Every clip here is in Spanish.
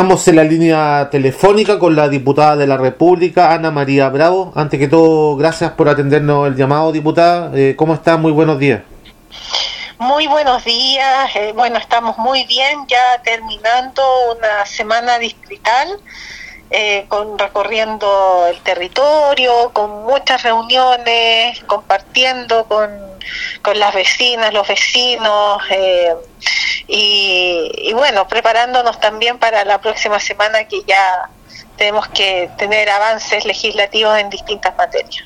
Estamos en la línea telefónica con la diputada de la República, Ana María Bravo. Antes que todo, gracias por atendernos el llamado, diputada. Eh, ¿Cómo está? Muy buenos días. Muy buenos días. Eh, bueno, estamos muy bien, ya terminando una semana distrital. Eh, con recorriendo el territorio, con muchas reuniones, compartiendo con, con las vecinas, los vecinos, eh, y, bueno, preparándonos también para la próxima semana que ya tenemos que tener avances legislativos en distintas materias.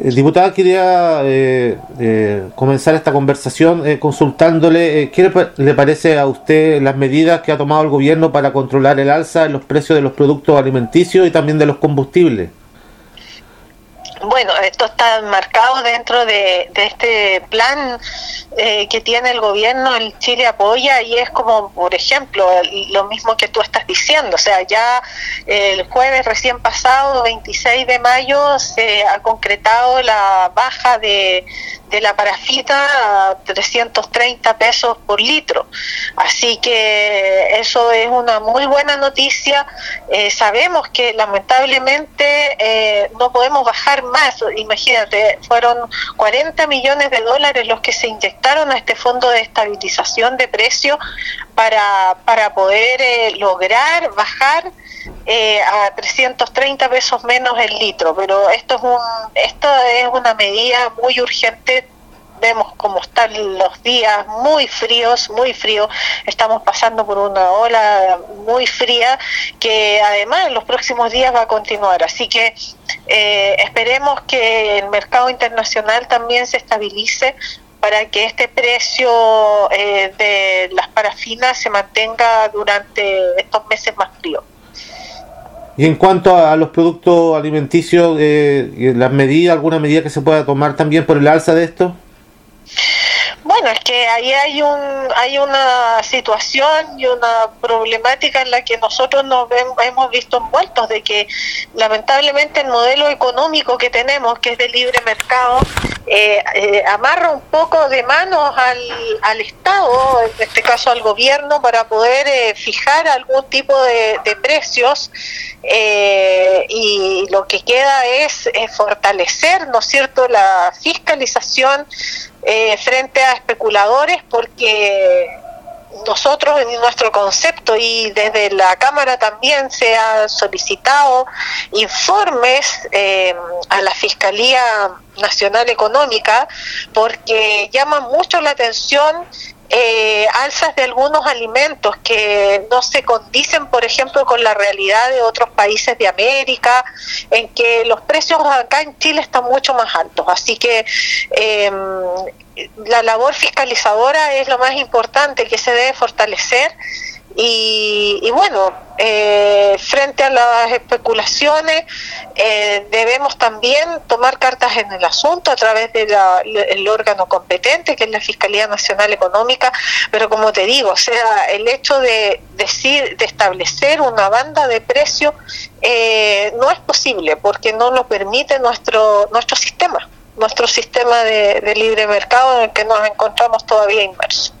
Eh, diputada, quería eh, eh, comenzar esta conversación consultándole qué le, parece a usted las medidas que ha tomado el gobierno para controlar el alza en los precios de los productos alimenticios y también de los combustibles. Bueno, esto está marcado dentro de, este plan eh, que tiene el gobierno, el Chile apoya y es como, por ejemplo, lo mismo que tú estás diciendo, o sea, ya el jueves recién pasado, 26 de mayo, se ha concretado la baja de, de la parafita a 330 pesos por litro. Así que eso es una muy buena noticia. Eh, sabemos que lamentablemente eh, no podemos bajar más. Imagínate, fueron 40 millones de dólares los que se inyectaron a este fondo de estabilización de precios para, para poder eh, lograr bajar a 330 pesos menos el litro, pero esto es, un, esto es una medida muy urgente vemos cómo están los días muy fríos, muy fríos, estamos pasando por una ola muy fría que además en los próximos días va a continuar, así que eh, esperemos que el mercado internacional también se estabilice para que este precio eh, de las parafinas se mantenga durante estos meses más fríos. Y en cuanto a los productos alimenticios, eh, ¿las medidas, alguna medida que se pueda tomar también por el alza de esto? Bueno, es que ahí hay un hay una situación y una problemática en la que nosotros nos hemos visto envueltos de que lamentablemente el modelo económico que tenemos, que es de libre mercado, eh, eh, amarra un poco de manos al, al, Estado, en este caso al gobierno, para poder eh, fijar algún tipo de, precios y lo que queda es fortalecer, ¿no cierto?, la fiscalización eh, frente a especuladores porque nosotros en nuestro concepto y desde la Cámara también se han solicitado informes eh, a la Fiscalía Nacional Económica porque llama mucho la atención eh, alzas de algunos alimentos que no se condicen, por ejemplo, con la realidad de otros países de América, en que los precios acá en Chile están mucho más altos. Así que em, la labor fiscalizadora es lo más importante que se debe fortalecer y, bueno, eh, frente a las especulaciones, eh, debemos también tomar cartas en el asunto a través del órgano competente, que es la Fiscalía Nacional Económica, pero como te digo, o sea, el hecho de decir, de establecer una banda de precios eh, no es posible porque no lo permite nuestro, nuestro sistema, nuestro sistema de, de libre mercado en el que nos encontramos todavía inmersos.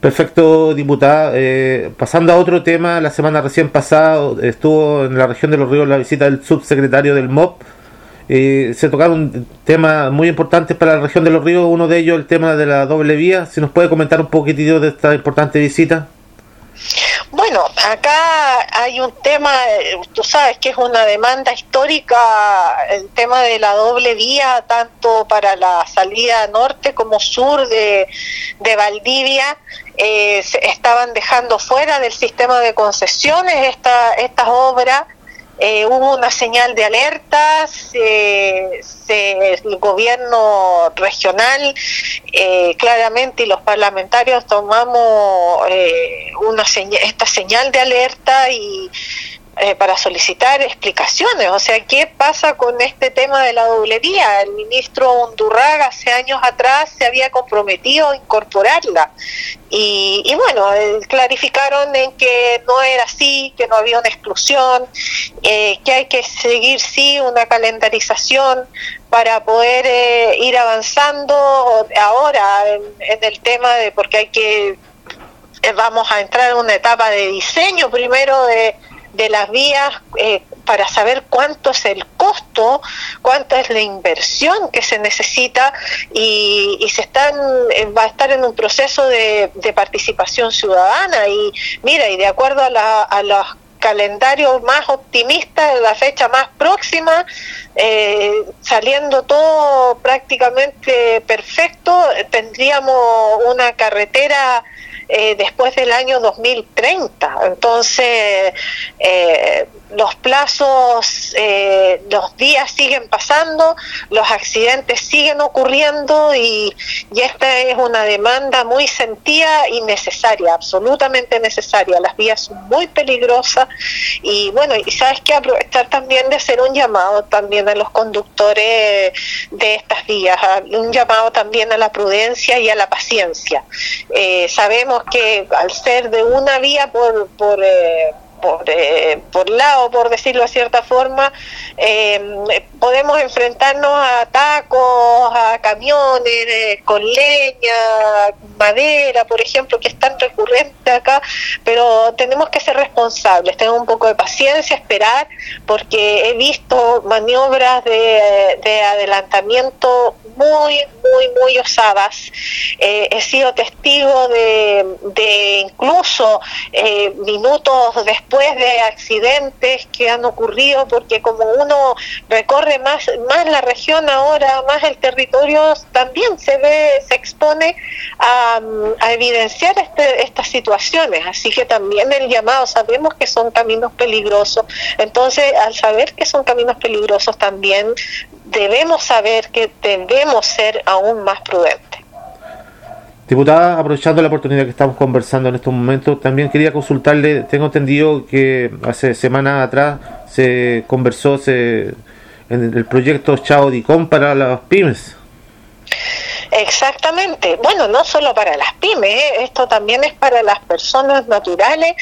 Perfecto, diputada. Eh, pasando a otro tema, la semana recién pasada estuvo en la región de los ríos la visita del subsecretario del MOP. Eh, se tocaron temas muy importantes para la región de los ríos, uno de ellos el tema de la doble vía. Si nos puede comentar un poquitito de esta importante visita. Bueno, acá hay un tema, eh, tú sabes que es una demanda histórica, el tema de la doble vía, tanto para la salida norte como sur de, de Valdivia, eh, estaban dejando fuera del sistema de concesiones esta, estas obras eh, hubo una señal de alerta, se, el gobierno regional eh, claramente y los parlamentarios tomamos eh, una esta señal de alerta y eh, para solicitar explicaciones. O sea, ¿qué pasa con este tema de la doble vía? El ministro Undurraga hace años atrás se había comprometido a incorporarla. Y, bueno, eh, clarificaron en que no era así, que no había una exclusión, eh, que hay que seguir sí una calendarización para poder ir avanzando ahora en, en el tema de porque hay que eh, vamos a entrar en una etapa de diseño primero de, de las vías eh, para saber cuánto es el costo, cuánta es la inversión que se necesita y, y se están eh, va a estar en un proceso de, de, participación ciudadana. Y mira y de acuerdo a, la, a los calendarios más optimistas, la fecha más próxima, eh, saliendo todo prácticamente perfecto, tendríamos una carretera eh, después del año 2030. Entonces, eh, los plazos, eh, los días siguen pasando, los accidentes siguen ocurriendo y, esta es una demanda muy sentida y necesaria, absolutamente necesaria. Las vías son muy peligrosas y bueno, y sabes que aprovechar también de hacer un llamado también a los conductores de estas vías, un llamado también a la prudencia y a la paciencia. Eh, sabemos que al ser de una vía por, por eh, por, eh, por lado, por decirlo de cierta forma, eh, podemos enfrentarnos a tacos, a camiones con leña, madera, por ejemplo, que es tan recurrente acá, pero tenemos que ser responsables, tener un poco de paciencia, esperar, porque he visto maniobras de adelantamiento muy, muy, muy osadas. Eh, he sido testigo de, de incluso eh, minutos después de accidentes que han ocurrido, porque como uno recorre más, más la región ahora, más el territorio, también se ve, se expone a, a evidenciar este, estas situaciones. Así que también el llamado, sabemos que son caminos peligrosos, entonces al saber que son caminos peligrosos también debemos saber que debemos ser aún más prudentes. Diputada, aprovechando la oportunidad que estamos conversando en estos momentos, también quería consultarle, tengo entendido que hace semanas atrás se conversó se, en el proyecto Chao Dicom para las pymes. Exactamente. Bueno, no solo para las pymes, ¿eh? esto también es para las personas naturales.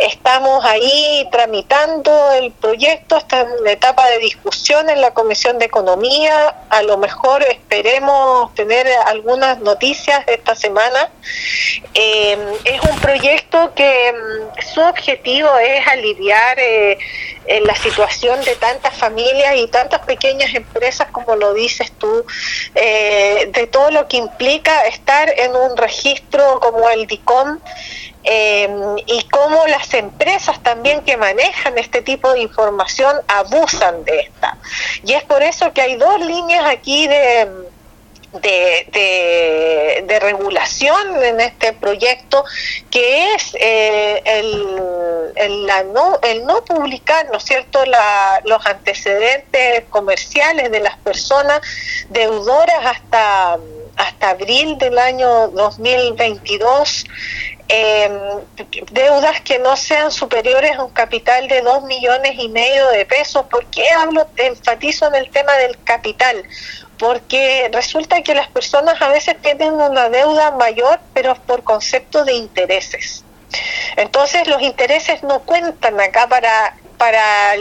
Estamos ahí tramitando el proyecto, está en la etapa de discusión en la Comisión de Economía. A lo mejor esperemos tener algunas noticias esta semana. Eh, es un proyecto que mm, su objetivo es aliviar eh, en la situación de tantas familias y tantas pequeñas empresas, como lo dices tú, eh, de todo lo que implica estar en un registro como el DICOM eh, y cómo las empresas también que manejan este tipo de información abusan de esta. Y es por eso que hay dos líneas aquí de de, de, regulación en este proyecto, que es eh, el, el, no, el no publicar, ¿no cierto?, la, los antecedentes comerciales de las personas deudoras hasta, hasta abril del año 2022. Eh, deudas que no sean superiores a un capital de dos millones y medio de pesos. ¿Por qué hablo, enfatizo en el tema del capital? Porque resulta que las personas a veces tienen una deuda mayor, pero por concepto de intereses. Entonces los intereses no cuentan acá para para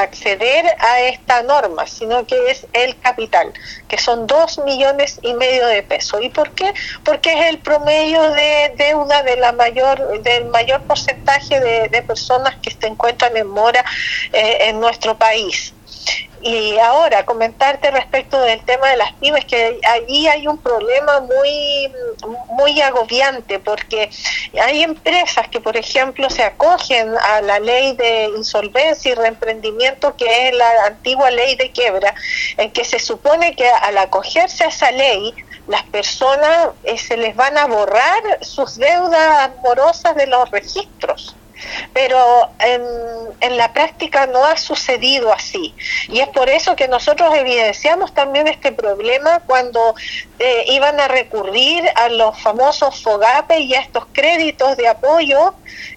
acceder a esta norma, sino que es el capital, que son dos millones y medio de pesos. ¿Y por qué? Porque es el promedio de deuda de la mayor, del mayor porcentaje de, personas que se encuentran en mora eh, en nuestro país. Y ahora, comentarte respecto del tema de las pymes, que allí hay un problema muy, muy agobiante, porque hay empresas que, por ejemplo, se acogen a la ley de insolvencia y reemprendimiento, que es la antigua ley de quiebra, en que se supone que al acogerse a esa ley, las personas eh, se les van a borrar sus deudas morosas de los registros pero en, en, la práctica no ha sucedido así. Y es por eso que nosotros evidenciamos también este problema cuando eh, iban a recurrir a los famosos FOGAPE y a estos créditos de apoyo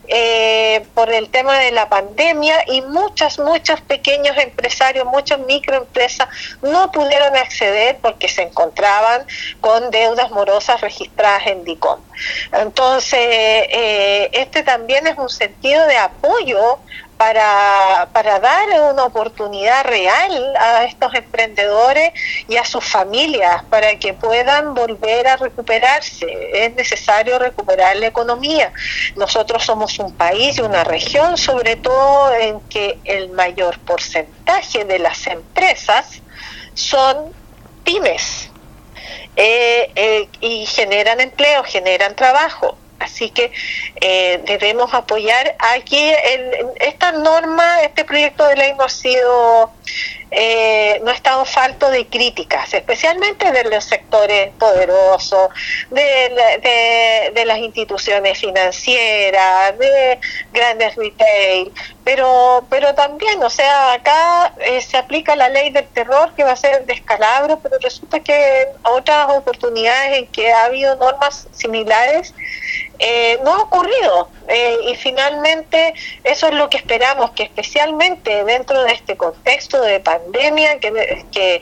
eh, por el tema de la pandemia y muchas, muchos pequeños empresarios, muchas microempresas no pudieron acceder porque se encontraban con deudas morosas registradas en DICOM. Entonces, eh, este también es un sentido de apoyo para, para dar una oportunidad real a estos emprendedores y a sus familias para que puedan volver a recuperarse. Es necesario recuperar la economía. Nosotros somos un país y una región, sobre todo en que el mayor porcentaje de las empresas son pymes eh, eh, y generan empleo, generan trabajo. Así que eh, debemos apoyar aquí esta norma, este proyecto de ley no ha sido eh, no ha estado falto de críticas, especialmente de los sectores poderosos, de, de, las instituciones financieras, de grandes retail, pero, pero también, o sea, acá eh, se aplica la ley del terror que va a ser descalabro, pero resulta que en otras oportunidades en que ha habido normas similares, eh, no ha ocurrido. Eh, y finalmente eso es lo que esperamos, que especialmente dentro de este contexto de pandemia, que, que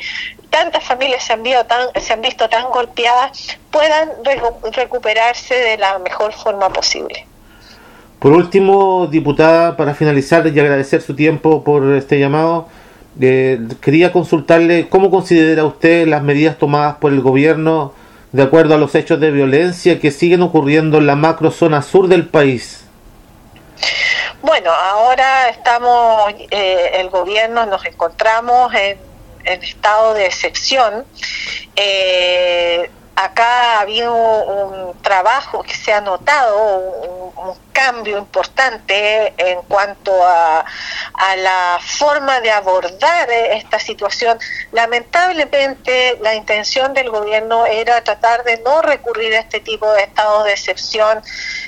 tantas familias se han, visto tan, se han visto tan golpeadas, puedan recuperarse de la mejor forma posible. Por último, diputada, para finalizar y agradecer su tiempo por este llamado, eh, quería consultarle cómo considera usted las medidas tomadas por el gobierno de acuerdo a los hechos de violencia que siguen ocurriendo en la macro zona sur del país? Bueno, ahora estamos, eh, el gobierno nos encontramos en, estado de excepción. Eh, acá ha habido un trabajo que se ha notado, un, cambio importante en cuanto a, la forma de abordar esta situación. Lamentablemente la intención del gobierno era tratar de no recurrir a este tipo de estados de excepción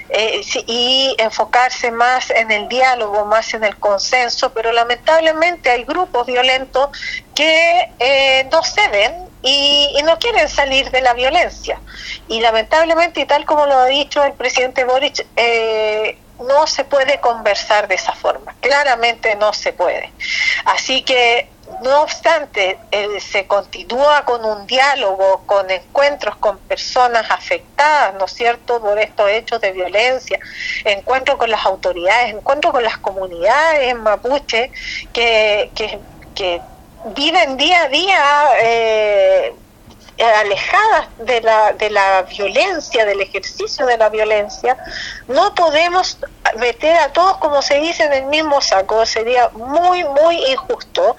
eh, y enfocarse más en el diálogo, más en el consenso, pero lamentablemente hay grupos violentos que eh, no ceden y, no quieren salir de la violencia. Y lamentablemente, y tal como lo ha dicho el presidente Boric, eh, no se puede conversar de esa forma. Claramente no se puede. Así que, no obstante, eh, se continúa con un diálogo, con encuentros con personas afectadas, ¿no es cierto?, por estos hechos de violencia, encuentros con las autoridades, encuentros con las comunidades mapuche que, que, que viven día a día eh, alejadas de la, de la violencia, del ejercicio de la violencia, no podemos meter a todos, como se dice, en el mismo saco. Sería muy, muy injusto,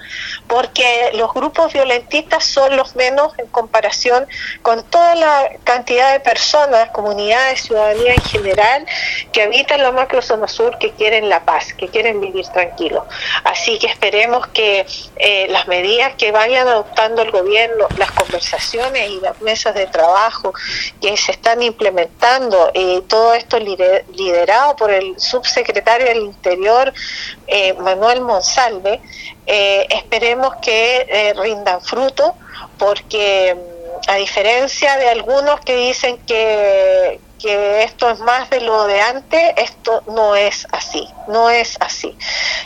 porque los grupos violentistas son los menos en comparación con toda la cantidad de personas, comunidades, ciudadanía en general, que habitan la macrozona sur, que quieren la paz, que quieren vivir tranquilos. Así que esperemos que eh, las medidas que vayan adoptando el gobierno, las conversaciones, y las mesas de trabajo que se están implementando, eh, todo esto liderado por el subsecretario del Interior, eh, Manuel Monsalve, eh, esperemos que rindan fruto, porque mm, a diferencia de algunos que dicen que que esto es más de lo de antes, esto no es así, no es así.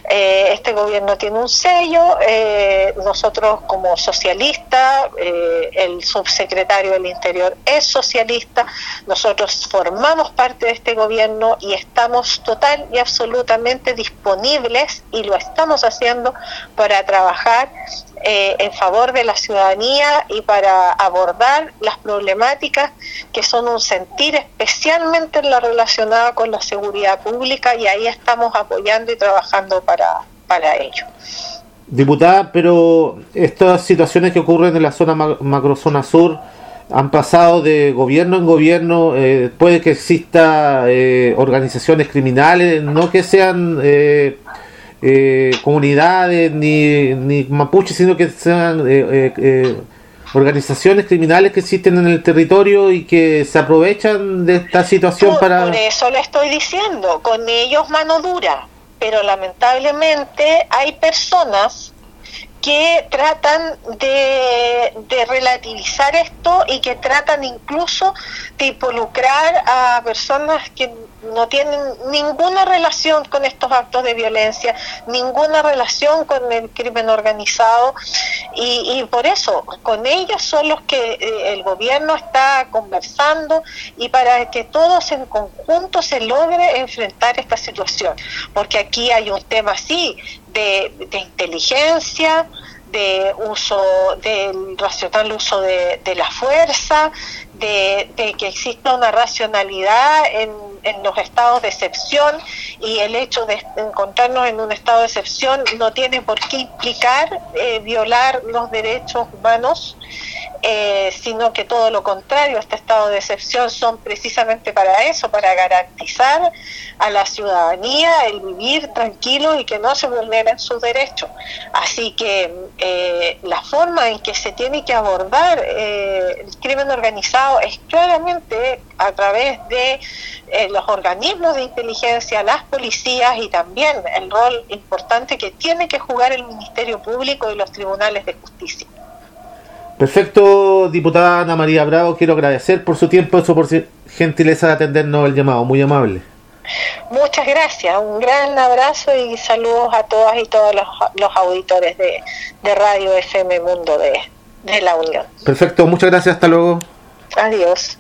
Eh, este gobierno tiene un sello, eh, nosotros como socialistas, eh, el subsecretario del Interior es socialista, nosotros formamos parte de este gobierno y estamos total y absolutamente disponibles y lo estamos haciendo para trabajar eh, en favor de la ciudadanía y para abordar las problemáticas que son un sentir especialmente en la relacionada con la seguridad pública y ahí estamos apoyando y trabajando para, para ello. Diputada, pero estas situaciones que ocurren en la zona macrozona sur han pasado de gobierno en gobierno, eh, puede que exista eh, organizaciones criminales, no que sean eh, eh, comunidades ni, ni mapuches, sino que sean eh, eh, organizaciones criminales que existen en el territorio y que se aprovechan de esta situación para... Por eso le estoy diciendo, con ellos mano dura, pero lamentablemente hay personas que tratan de, de, relativizar esto y que tratan incluso de involucrar a personas que no tienen ninguna relación con estos actos de violencia, ninguna relación con el crimen organizado. Y, por eso con ellos son los que eh, el gobierno está conversando y para que todos en conjunto se logre enfrentar esta situación, porque aquí hay un tema así de, de inteligencia, de uso del racional uso de, la fuerza, de, que exista una racionalidad en, en, los estados de excepción y el hecho de encontrarnos en un estado de excepción no tiene por qué implicar eh, violar los derechos humanos eh, sino que todo lo contrario, este estado de excepción son precisamente para eso, para garantizar a la ciudadanía el vivir tranquilo y que no se vulneren sus derechos. Así que eh, la forma en que se tiene que abordar eh, el crimen organizado es claramente a través de los organismos de inteligencia, las policías y también el rol importante que tiene que jugar el Ministerio Público y los tribunales de justicia. Perfecto, diputada Ana María Bravo, quiero agradecer por su tiempo y su gentileza de atendernos el llamado, muy amable. Muchas gracias, un gran abrazo y saludos a todas y todos los, auditores de, Radio FM Mundo de, de la Unión. Perfecto, muchas gracias, hasta luego. Adiós.